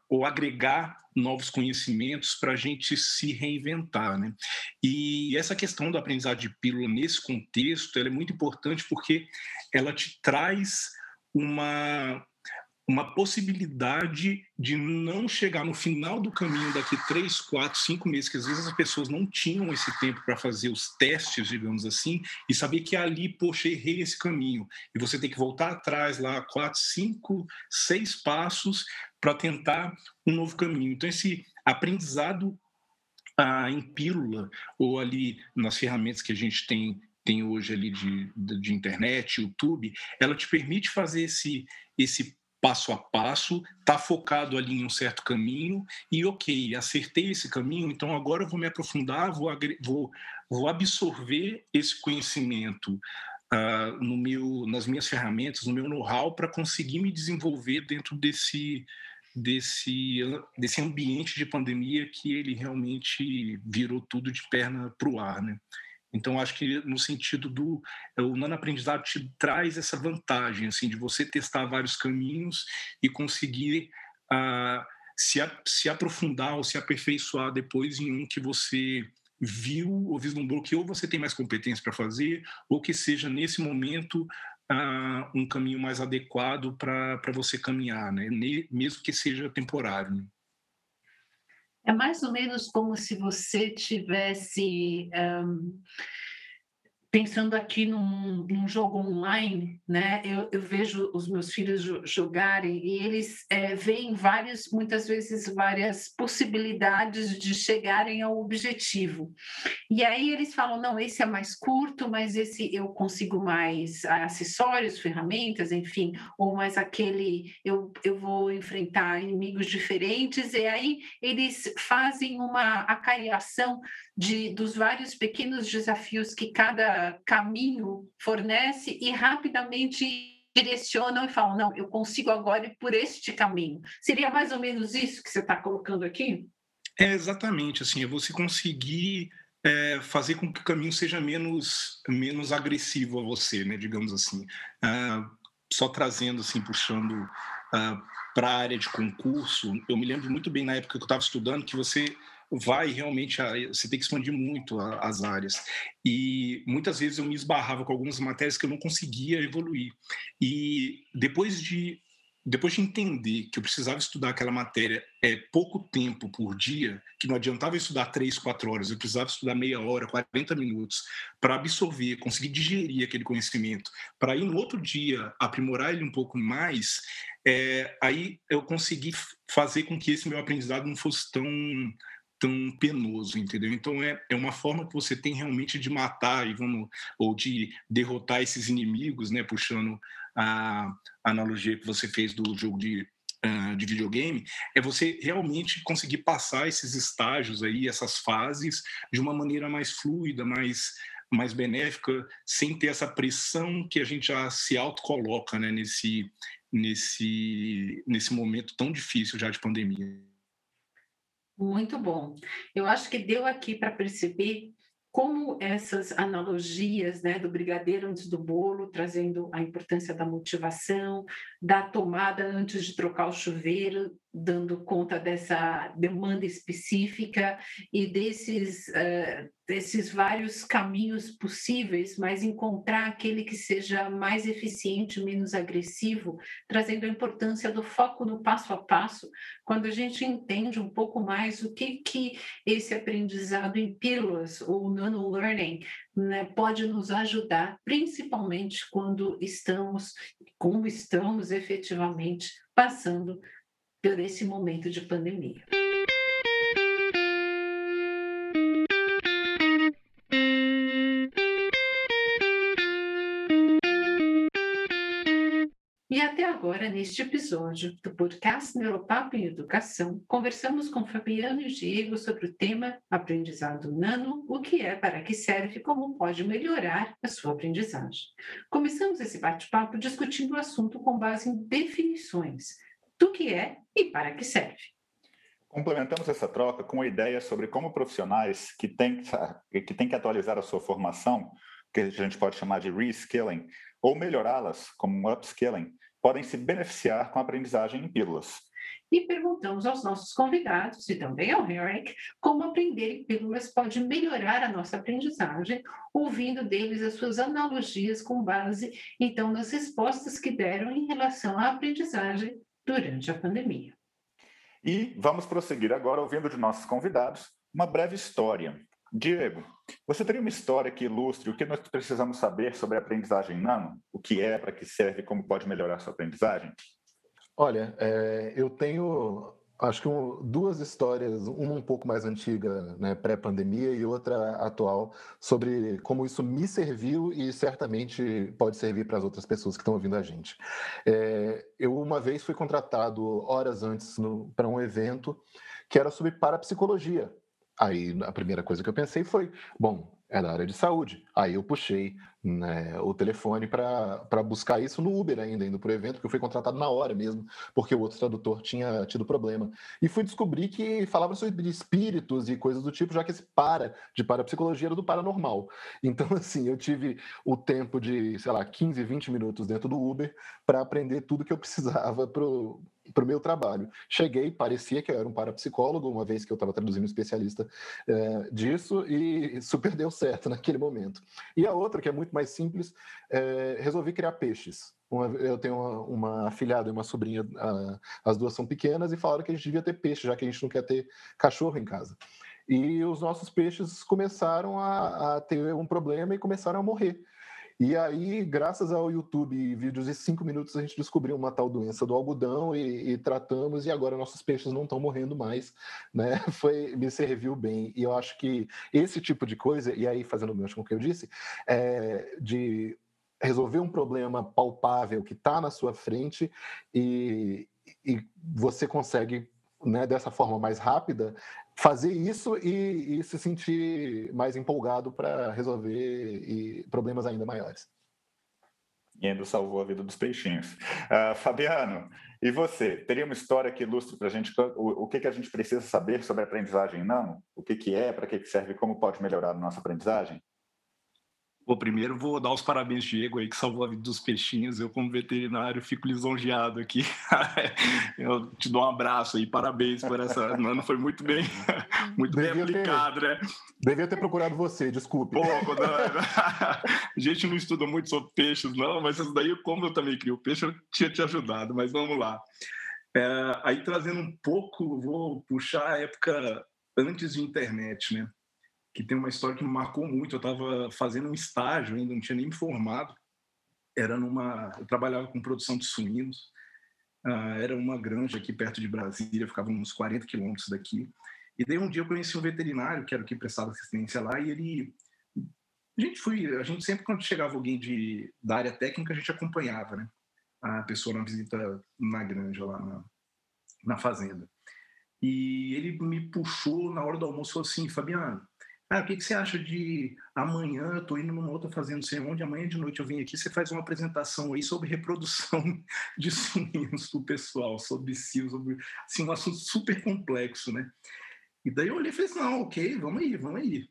ou agregar novos conhecimentos para a gente se reinventar, né? E essa questão do aprendizado de pílula nesse contexto, é muito importante porque ela te traz uma uma possibilidade de não chegar no final do caminho daqui três, quatro, cinco meses, que às vezes as pessoas não tinham esse tempo para fazer os testes, digamos assim, e saber que ali, poxa, errei esse caminho. E você tem que voltar atrás lá, quatro, cinco, seis passos para tentar um novo caminho. Então, esse aprendizado ah, em pílula, ou ali nas ferramentas que a gente tem tem hoje ali de, de, de internet, YouTube, ela te permite fazer esse, esse passo a passo, está focado ali em um certo caminho e ok, acertei esse caminho, então agora eu vou me aprofundar, vou, vou, vou absorver esse conhecimento uh, no meu, nas minhas ferramentas, no meu know-how para conseguir me desenvolver dentro desse desse desse ambiente de pandemia que ele realmente virou tudo de perna para o ar, né? Então, acho que no sentido do o nano-aprendizado te traz essa vantagem, assim, de você testar vários caminhos e conseguir uh, se, se aprofundar ou se aperfeiçoar depois em um que você viu ou vislumbrou que ou você tem mais competência para fazer ou que seja nesse momento uh, um caminho mais adequado para você caminhar, né? mesmo que seja temporário. É mais ou menos como se você tivesse um, pensando aqui num, num, jogo online, né? Eu, eu, vejo os meus filhos jogarem e eles é, veem várias, muitas vezes várias possibilidades de chegarem ao objetivo. E aí eles falam, não, esse é mais curto, mas esse eu consigo mais acessórios, ferramentas, enfim, ou mais aquele eu, eu vou enfrentar inimigos diferentes. E aí eles fazem uma acariação de, dos vários pequenos desafios que cada caminho fornece e rapidamente direcionam e falam: não, eu consigo agora ir por este caminho. Seria mais ou menos isso que você está colocando aqui? É exatamente assim, é você conseguir é, fazer com que o caminho seja menos menos agressivo a você, né? Digamos assim, ah, só trazendo assim, puxando ah, para a área de concurso. Eu me lembro muito bem na época que eu estava estudando que você vai realmente, você tem que expandir muito as áreas. E muitas vezes eu me esbarrava com algumas matérias que eu não conseguia evoluir. E depois de depois de entender que eu precisava estudar aquela matéria é pouco tempo por dia, que não adiantava estudar três, quatro horas, eu precisava estudar meia hora, 40 minutos para absorver, conseguir digerir aquele conhecimento, para ir no outro dia aprimorar ele um pouco mais, é, aí eu consegui fazer com que esse meu aprendizado não fosse tão tão penoso, entendeu? Então é, é uma forma que você tem realmente de matar e vamos ou de derrotar esses inimigos, né? Puxando a analogia que você fez do jogo de uh, de videogame, é você realmente conseguir passar esses estágios aí, essas fases, de uma maneira mais fluida, mais mais benéfica, sem ter essa pressão que a gente já se autocoloca né, nesse, nesse, nesse momento tão difícil já de pandemia. Muito bom. Eu acho que deu aqui para perceber como essas analogias né, do brigadeiro antes do bolo, trazendo a importância da motivação, da tomada antes de trocar o chuveiro, dando conta dessa demanda específica e desses, uh, desses vários caminhos possíveis, mas encontrar aquele que seja mais eficiente, menos agressivo, trazendo a importância do foco no passo a passo, quando a gente entende um pouco mais o que, que esse aprendizado em pílulas ou nano learning né, pode nos ajudar, principalmente quando estamos, como estamos efetivamente passando por esse momento de pandemia. E até agora, neste episódio do podcast Neuropapo em Educação, conversamos com Fabiano e Diego sobre o tema aprendizado nano, o que é, para que serve e como pode melhorar a sua aprendizagem. Começamos esse bate-papo discutindo o assunto com base em definições, do que é e para que serve. Complementamos essa troca com a ideia sobre como profissionais que têm, que têm que atualizar a sua formação, que a gente pode chamar de reskilling, ou melhorá-las, como um upskilling, podem se beneficiar com a aprendizagem em pílulas. e perguntamos aos nossos convidados, e também ao Henrik, como aprender em pílulas pode melhorar a nossa aprendizagem, ouvindo deles as suas analogias com base, então, nas respostas que deram em relação à aprendizagem durante a pandemia. E vamos prosseguir agora ouvindo de nossos convidados uma breve história. Diego, você teria uma história que ilustre o que nós precisamos saber sobre a aprendizagem nano? O que é, para que serve, como pode melhorar a sua aprendizagem? Olha, é, eu tenho acho que um, duas histórias, uma um pouco mais antiga, né, pré-pandemia, e outra atual, sobre como isso me serviu e certamente pode servir para as outras pessoas que estão ouvindo a gente. É, eu uma vez fui contratado horas antes para um evento que era sobre parapsicologia. Aí a primeira coisa que eu pensei foi: bom, é da área de saúde. Aí eu puxei né, o telefone para buscar isso no Uber ainda, indo para o evento, porque eu fui contratado na hora mesmo, porque o outro tradutor tinha tido problema. E fui descobrir que falava sobre espíritos e coisas do tipo, já que esse para de parapsicologia era do paranormal. Então, assim, eu tive o tempo de, sei lá, 15, 20 minutos dentro do Uber para aprender tudo que eu precisava para para o meu trabalho. Cheguei, parecia que eu era um parapsicólogo, uma vez que eu estava traduzindo especialista é, disso, e super deu certo naquele momento. E a outra, que é muito mais simples, é, resolvi criar peixes. Uma, eu tenho uma, uma afilhada e uma sobrinha, a, as duas são pequenas, e falaram que a gente devia ter peixe, já que a gente não quer ter cachorro em casa. E os nossos peixes começaram a, a ter um problema e começaram a morrer. E aí, graças ao YouTube e vídeos de cinco minutos, a gente descobriu uma tal doença do algodão e, e tratamos, e agora nossos peixes não estão morrendo mais, né? Foi, me serviu bem. E eu acho que esse tipo de coisa, e aí fazendo o com o que eu disse, é de resolver um problema palpável que está na sua frente e, e você consegue né, dessa forma mais rápida, fazer isso e, e se sentir mais empolgado para resolver e, problemas ainda maiores. E ainda salvou a vida dos peixinhos. Uh, Fabiano, e você? Teria uma história que ilustre para a gente o, o que, que a gente precisa saber sobre a aprendizagem nano? O que, que é, para que, que serve, como pode melhorar a nossa aprendizagem? Bom, primeiro vou dar os parabéns, Diego, aí, que salvou a vida dos peixinhos. Eu, como veterinário, fico lisonjeado aqui. Eu te dou um abraço aí, parabéns por essa. Não, foi muito bem, muito bem aplicado, ter, né? Devia ter procurado você, desculpe. Pô, a gente não estuda muito sobre peixes, não, mas isso daí, como eu também crio peixe, eu tinha te ajudado, mas vamos lá. É, aí trazendo um pouco, vou puxar a época antes de internet, né? Que tem uma história que me marcou muito. Eu estava fazendo um estágio ainda, não tinha nem me formado. Era numa, eu trabalhava com produção de suínos. Uh, era uma granja aqui perto de Brasília, ficava uns 40 quilômetros daqui. E daí um dia eu conheci um veterinário que era o que prestava assistência lá e ele a gente foi, a gente sempre quando chegava alguém de da área técnica a gente acompanhava, né? A pessoa na visita na granja lá na, na fazenda. E ele me puxou na hora do almoço falou assim, Fabiano, ah, o que, que você acha de amanhã eu estou indo numa outra fazenda, não sei onde, amanhã de noite eu vim aqui, você faz uma apresentação aí sobre reprodução de suínos para o pessoal, sobre cio, sobre assim, um assunto super complexo, né? E daí eu olhei e falei assim, não, ok, vamos aí, vamos aí.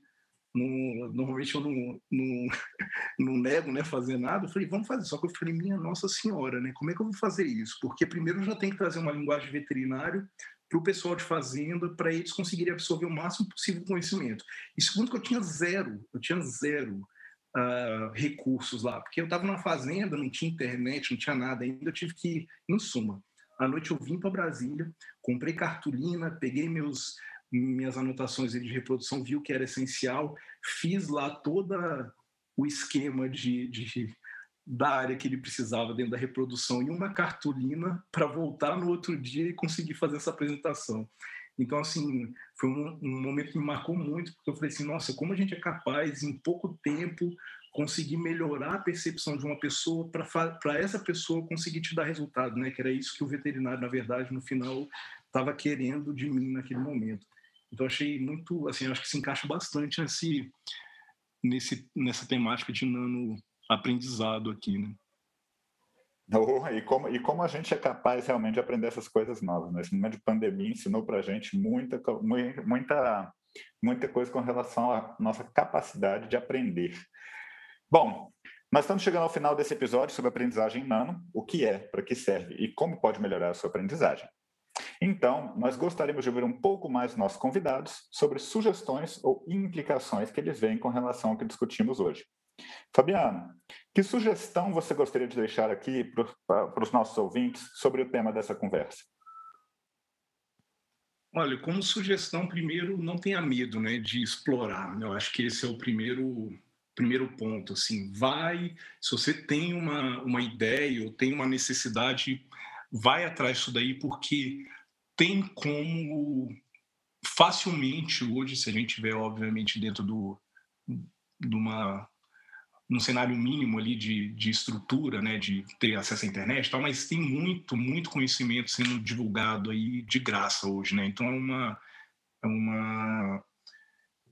No, normalmente eu não, não, não nego né, fazer nada, eu falei, vamos fazer. Só que eu falei, minha Nossa Senhora, né? Como é que eu vou fazer isso? Porque primeiro eu já tenho que trazer uma linguagem veterinária para o pessoal de fazenda, para eles conseguirem absorver o máximo possível conhecimento. E segundo que eu tinha zero, eu tinha zero uh, recursos lá, porque eu estava na fazenda, não tinha internet, não tinha nada ainda, eu tive que, em suma, à noite eu vim para Brasília, comprei cartolina, peguei meus minhas anotações de reprodução, vi o que era essencial, fiz lá toda o esquema de, de da área que ele precisava dentro da reprodução e uma cartolina para voltar no outro dia e conseguir fazer essa apresentação. Então, assim, foi um, um, momento que me marcou muito, porque eu falei assim, nossa, como a gente é capaz, em pouco tempo, conseguir melhorar a percepção de uma pessoa para essa pessoa conseguir te dar resultado, né? Que era isso que o veterinário, na verdade, no final, estava querendo de mim naquele momento. Então, achei muito, assim, acho que se encaixa bastante nesse, nesse, nessa temática de nano aprendizado aqui, né? Oh, e, como, e como a gente é capaz realmente de aprender essas coisas novas. Né? Esse momento de pandemia ensinou para a gente muita, muita, muita coisa com relação à nossa capacidade de aprender. Bom, nós estamos chegando ao final desse episódio sobre aprendizagem nano, o que é, para que serve e como pode melhorar a sua aprendizagem. Então, nós gostaríamos de ouvir um pouco mais nossos convidados sobre sugestões ou implicações que eles veem com relação ao que discutimos hoje. Fabiano, que sugestão você gostaria de deixar aqui para os nossos ouvintes sobre o tema dessa conversa? Olha, como sugestão, primeiro, não tenha medo né, de explorar. Eu acho que esse é o primeiro, primeiro ponto. Assim, vai, se você tem uma, uma ideia ou tem uma necessidade, vai atrás disso daí, porque tem como facilmente hoje, se a gente tiver, obviamente, dentro do, de uma num cenário mínimo ali de, de estrutura, né, de ter acesso à internet, tal, mas tem muito, muito conhecimento sendo divulgado aí de graça hoje, né? Então é uma é uma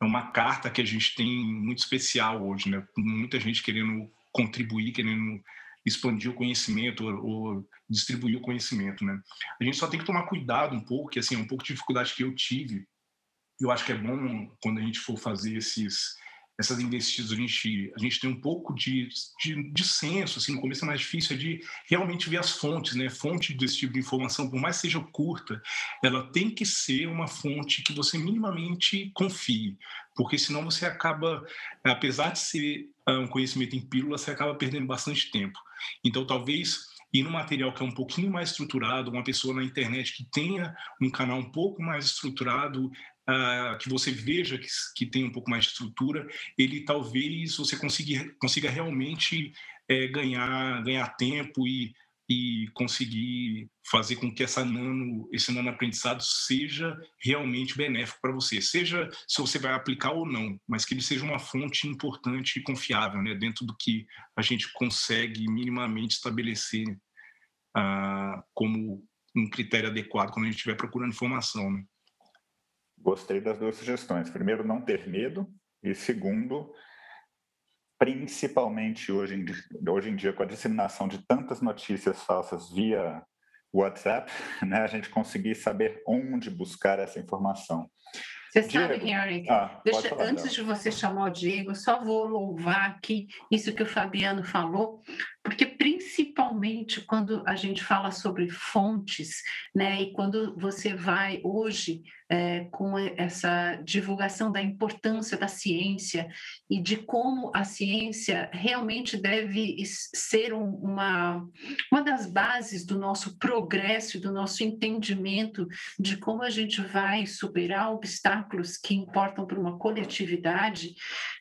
é uma carta que a gente tem muito especial hoje, né? Muita gente querendo contribuir, querendo expandir o conhecimento ou, ou, distribuir o conhecimento, né? A gente só tem que tomar cuidado um pouco, que assim, é um pouco de dificuldade que eu tive. Eu acho que é bom quando a gente for fazer esses essas investidas, a gente, a gente tem um pouco de, de, de senso, assim, no começo é mais difícil, é de realmente ver as fontes, né? Fonte desse tipo de informação, por mais que seja curta, ela tem que ser uma fonte que você minimamente confie, porque senão você acaba, apesar de ser ah, um conhecimento em pílula, você acaba perdendo bastante tempo. Então, talvez e no material que é um pouquinho mais estruturado, uma pessoa na internet que tenha um canal um pouco mais estruturado, que você veja que, que tem um pouco mais de estrutura, ele talvez você consiga, consiga realmente é, ganhar, ganhar tempo e, e conseguir fazer com que essa nano, esse nano aprendizado seja realmente benéfico para você, seja se você vai aplicar ou não, mas que ele seja uma fonte importante e confiável, né, dentro do que a gente consegue minimamente estabelecer uh, como um critério adequado quando a gente estiver procurando informação. Né? Gostei das duas sugestões. Primeiro, não ter medo. E segundo, principalmente hoje em, dia, hoje em dia, com a disseminação de tantas notícias falsas via WhatsApp, né, a gente conseguir saber onde buscar essa informação. Você Diego. sabe, Henrique, ah, deixa, antes de você chamar o Diego, só vou louvar aqui isso que o Fabiano falou, porque principalmente quando a gente fala sobre fontes, né, e quando você vai hoje é, com essa divulgação da importância da ciência e de como a ciência realmente deve ser uma, uma das bases do nosso progresso, do nosso entendimento de como a gente vai superar obstáculos que importam para uma coletividade,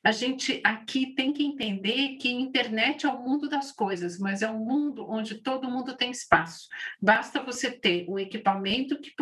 a gente aqui tem que entender que internet é o mundo das coisas, mas é um mundo onde todo mundo tem espaço. Basta você ter um equipamento que,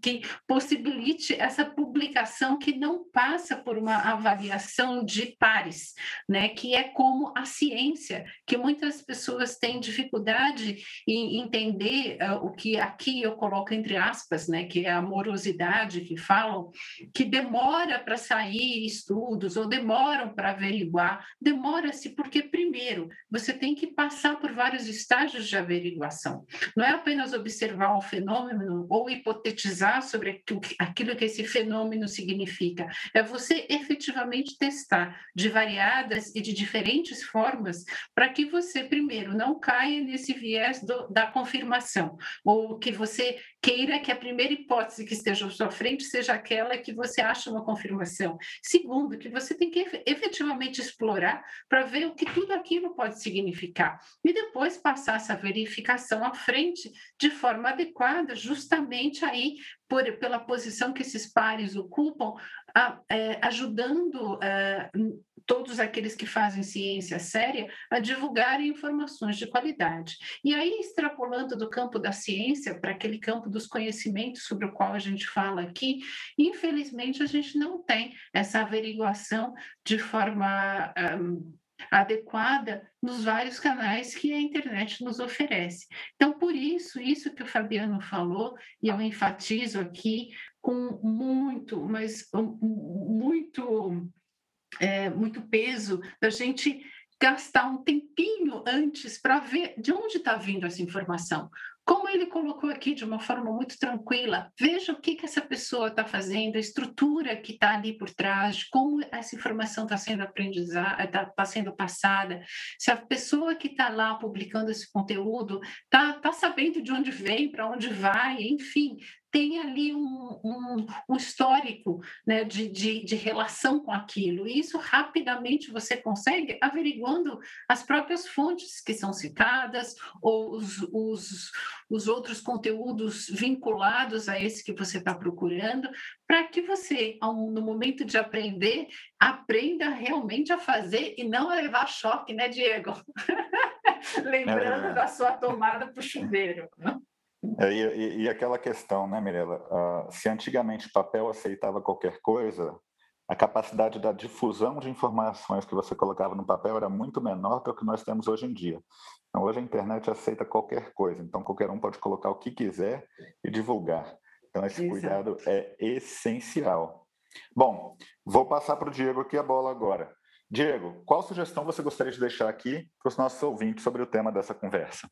que possibilita possibilite essa publicação que não passa por uma avaliação de pares, né? que é como a ciência, que muitas pessoas têm dificuldade em entender uh, o que aqui eu coloco entre aspas, né? que é a morosidade que falam, que demora para sair estudos ou demoram para averiguar. Demora-se porque, primeiro, você tem que passar por vários estágios de averiguação. Não é apenas observar um fenômeno ou hipotetizar sobre aquilo que esse fenômeno significa. É você efetivamente testar de variadas e de diferentes formas para que você, primeiro, não caia nesse viés do, da confirmação, ou que você queira que a primeira hipótese que esteja à sua frente seja aquela que você acha uma confirmação. Segundo, que você tem que efetivamente explorar para ver o que tudo aquilo pode significar. E depois passar essa verificação à frente de forma adequada, justamente aí por, pela posição que esses pares ocupam, a, é, ajudando é, todos aqueles que fazem ciência séria a divulgarem informações de qualidade. E aí, extrapolando do campo da ciência para aquele campo dos conhecimentos sobre o qual a gente fala aqui, infelizmente a gente não tem essa averiguação de forma. Um, adequada nos vários canais que a internet nos oferece. Então, por isso, isso que o Fabiano falou, e eu enfatizo aqui com muito, mas muito, é, muito peso, da gente gastar um tempinho antes para ver de onde está vindo essa informação. Como ele colocou aqui de uma forma muito tranquila, veja o que, que essa pessoa está fazendo, a estrutura que está ali por trás, como essa informação está sendo aprendizada, está tá sendo passada, se a pessoa que está lá publicando esse conteúdo está tá sabendo de onde vem, para onde vai, enfim, tem ali um, um, um histórico né, de, de, de, relação com aquilo. E isso rapidamente você consegue averiguando as próprias fontes que são citadas ou os, os, os outros conteúdos vinculados a esse que você está procurando, para que você, no momento de aprender, aprenda realmente a fazer e não a levar choque, né, Diego? Lembrando é. da sua tomada para o chuveiro. Né? É, e, e, aquela questão, né, Mirella? Uh, se antigamente papel aceitava qualquer coisa, a capacidade da difusão de informações que você colocava no papel era muito menor do que nós temos hoje em dia. Então, hoje a internet aceita qualquer coisa, então qualquer um pode colocar o que quiser e divulgar. Então, esse Exato. cuidado é essencial. Bom, vou passar para o Diego aqui a bola agora. Diego, qual sugestão você gostaria de deixar aqui para os nossos ouvintes sobre o tema dessa conversa?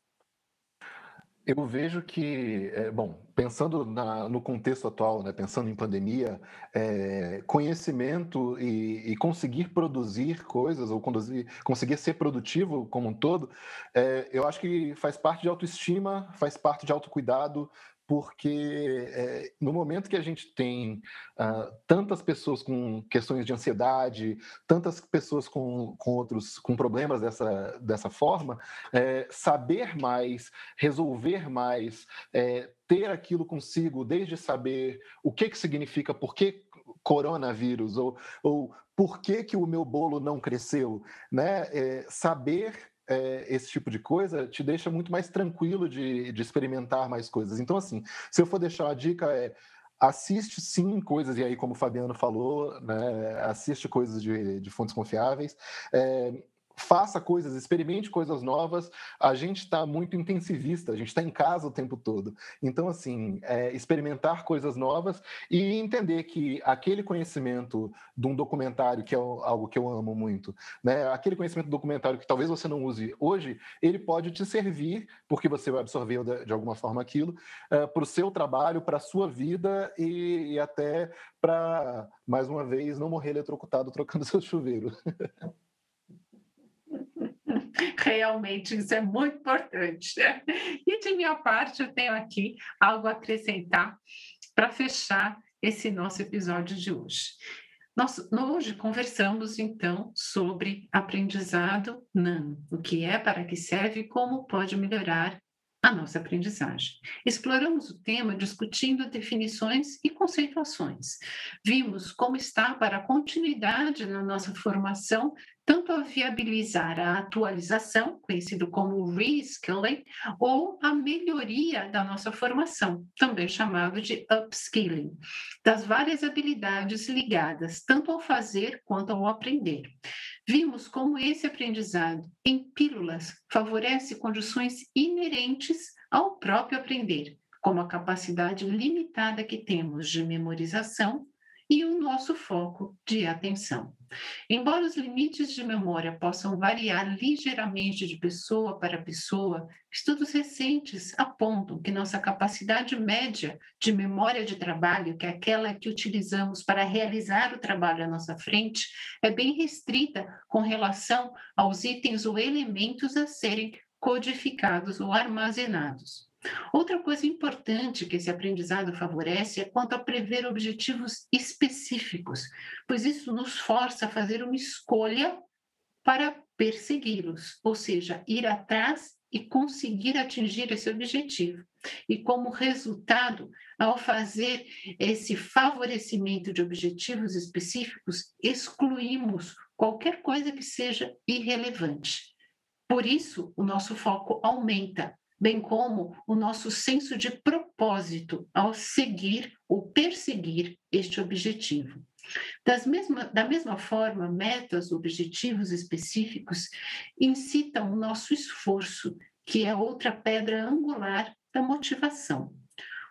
Eu vejo que, é, bom, pensando na, no contexto atual, né, pensando em pandemia, é, conhecimento e, e, conseguir produzir coisas ou conduzir, conseguir ser produtivo como um todo, é, eu acho que faz parte de autoestima, faz parte de autocuidado, porque é, no momento que a gente tem uh, tantas pessoas com questões de ansiedade, tantas pessoas com, com outros com problemas dessa, dessa forma, é, saber mais, resolver mais, é, ter aquilo consigo, desde saber o que, que significa, por que coronavírus, ou, ou por que, que o meu bolo não cresceu, né? saber é, esse tipo de coisa te deixa muito mais tranquilo de, de experimentar mais coisas. Então, assim, se eu for deixar uma dica, é assiste sim coisas, e aí, como o Fabiano falou, né, assiste coisas de, de fontes confiáveis. É, faça coisas, experimente coisas novas. A gente está muito intensivista, a gente está em casa o tempo todo. Então, assim, é, experimentar coisas novas e entender que aquele conhecimento de um documentário, que é algo que eu amo muito, né? aquele conhecimento do documentário que talvez você não use hoje, ele pode te servir, porque você vai absorver de, alguma forma aquilo, é, para o seu trabalho, para a sua vida e, e até para, mais uma vez, não morrer eletrocutado trocando seu chuveiro. Realmente, isso é muito importante. E de minha parte, eu tenho aqui algo a acrescentar para fechar esse nosso episódio de hoje. Nós hoje conversamos então sobre aprendizado nano, o que é, para que serve e como pode melhorar a nossa aprendizagem. Exploramos o tema discutindo definições e conceituações. Vimos como está para a continuidade na nossa formação tanto a viabilizar a atualização, conhecido como reskilling, ou a melhoria da nossa formação, também chamado de upskilling, das várias habilidades ligadas tanto ao fazer quanto ao aprender. Vimos como esse aprendizado em pílulas favorece condições inerentes ao próprio aprender, como a capacidade limitada que temos de memorização e o nosso foco de atenção. Embora os limites de memória possam variar ligeiramente de pessoa para pessoa, estudos recentes apontam que nossa capacidade média de memória de trabalho, que é aquela que utilizamos para realizar o trabalho à nossa frente, é bem restrita com relação aos itens ou elementos a serem codificados ou armazenados. Outra coisa importante que esse aprendizado favorece é quanto a prever objetivos específicos, pois isso nos força a fazer uma escolha para persegui-los, ou seja, ir atrás e conseguir atingir esse objetivo. E como resultado, ao fazer esse favorecimento de objetivos específicos, excluímos qualquer coisa que seja irrelevante. Por isso, o nosso foco aumenta bem como o nosso senso de propósito ao seguir ou perseguir este objetivo. Mesma, da mesma forma, metas, objetivos específicos incitam o nosso esforço, que é outra pedra angular da motivação.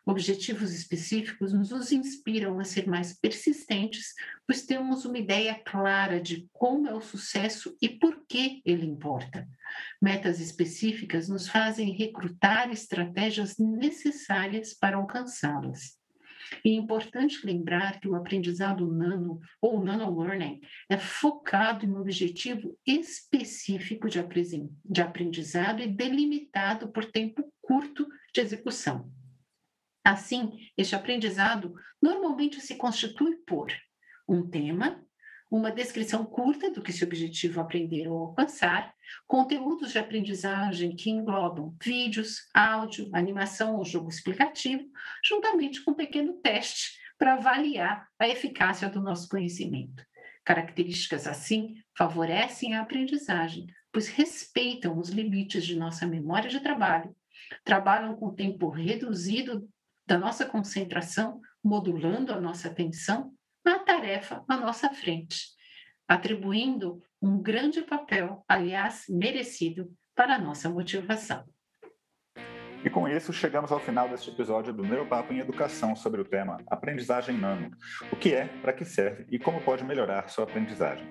Objetivos específicos nos inspiram a ser mais persistentes, pois temos uma ideia clara de como é o sucesso e por que ele importa. Metas específicas nos fazem recrutar estratégias necessárias para alcançá-las. E é importante lembrar que o aprendizado nano ou nano learning é focado em um objetivo específico de aprendizado e delimitado por tempo curto de execução. Assim, este aprendizado normalmente se constitui por um tema, uma descrição curta do que se objetivo aprender ou alcançar, conteúdos de aprendizagem que englobam vídeos, áudio, animação ou jogo explicativo, juntamente com um pequeno teste para avaliar a eficácia do nosso conhecimento. Características assim favorecem a aprendizagem, pois respeitam os limites de nossa memória de trabalho, trabalham com tempo reduzido da nossa concentração, modulando a nossa atenção na tarefa à nossa frente, atribuindo um grande papel, aliás, merecido, para a nossa motivação. E com isso, chegamos ao final deste episódio do Neuropapo em Educação sobre o tema Aprendizagem Nano. O que é, para que serve e como pode melhorar sua aprendizagem.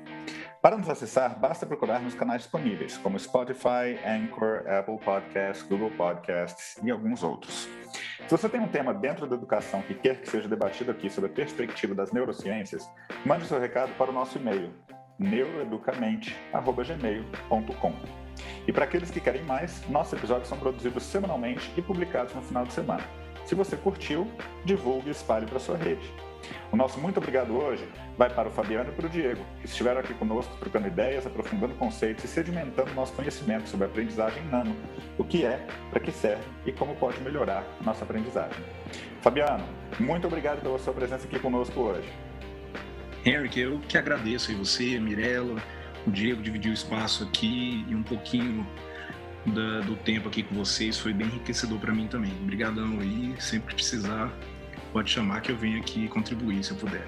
Para nos acessar, basta procurar nos canais disponíveis, como Spotify, Anchor, Apple Podcasts, Google Podcasts e alguns outros. Se você tem um tema dentro da educação que quer que seja debatido aqui sob a perspectiva das neurociências, mande seu recado para o nosso e-mail neuroeducamente.gmail.com. E para aqueles que querem mais, nossos episódios são produzidos semanalmente e publicados no final de semana. Se você curtiu, divulgue e espalhe para sua rede. O nosso muito obrigado hoje vai para o Fabiano e para o Diego, que estiveram aqui conosco trocando ideias, aprofundando conceitos e sedimentando nosso conhecimento sobre a aprendizagem nano, o que é, para que serve e como pode melhorar nossa aprendizagem. Fabiano, muito obrigado pela sua presença aqui conosco hoje. Henrique, eu que agradeço a você, Mirella, o Diego dividiu o espaço aqui e um pouquinho da, do tempo aqui com vocês foi bem enriquecedor para mim também. Obrigadão aí, sempre que precisar, pode chamar que eu venho aqui contribuir se eu puder.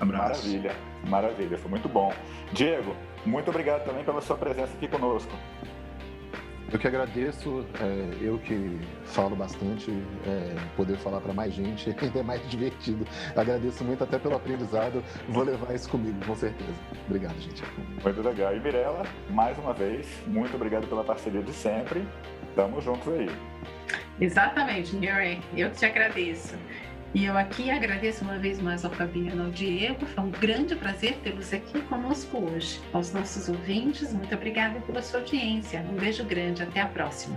Abraço. Maravilha, maravilha, foi muito bom. Diego, muito obrigado também pela sua presença aqui conosco. Eu que agradeço, é, eu que falo bastante, é, poder falar para mais gente ainda é mais divertido. Agradeço muito até pelo aprendizado, vou levar isso comigo, com certeza. Obrigado, gente. Muito legal. E Mirella, mais uma vez, muito obrigado pela parceria de sempre. Tamo juntos aí. Exatamente, Mary. Eu te agradeço. E eu aqui agradeço uma vez mais ao Fabiano e ao Diego. Foi um grande prazer tê-los aqui conosco hoje. Aos nossos ouvintes, muito obrigada pela sua audiência. Um beijo grande. Até a próxima.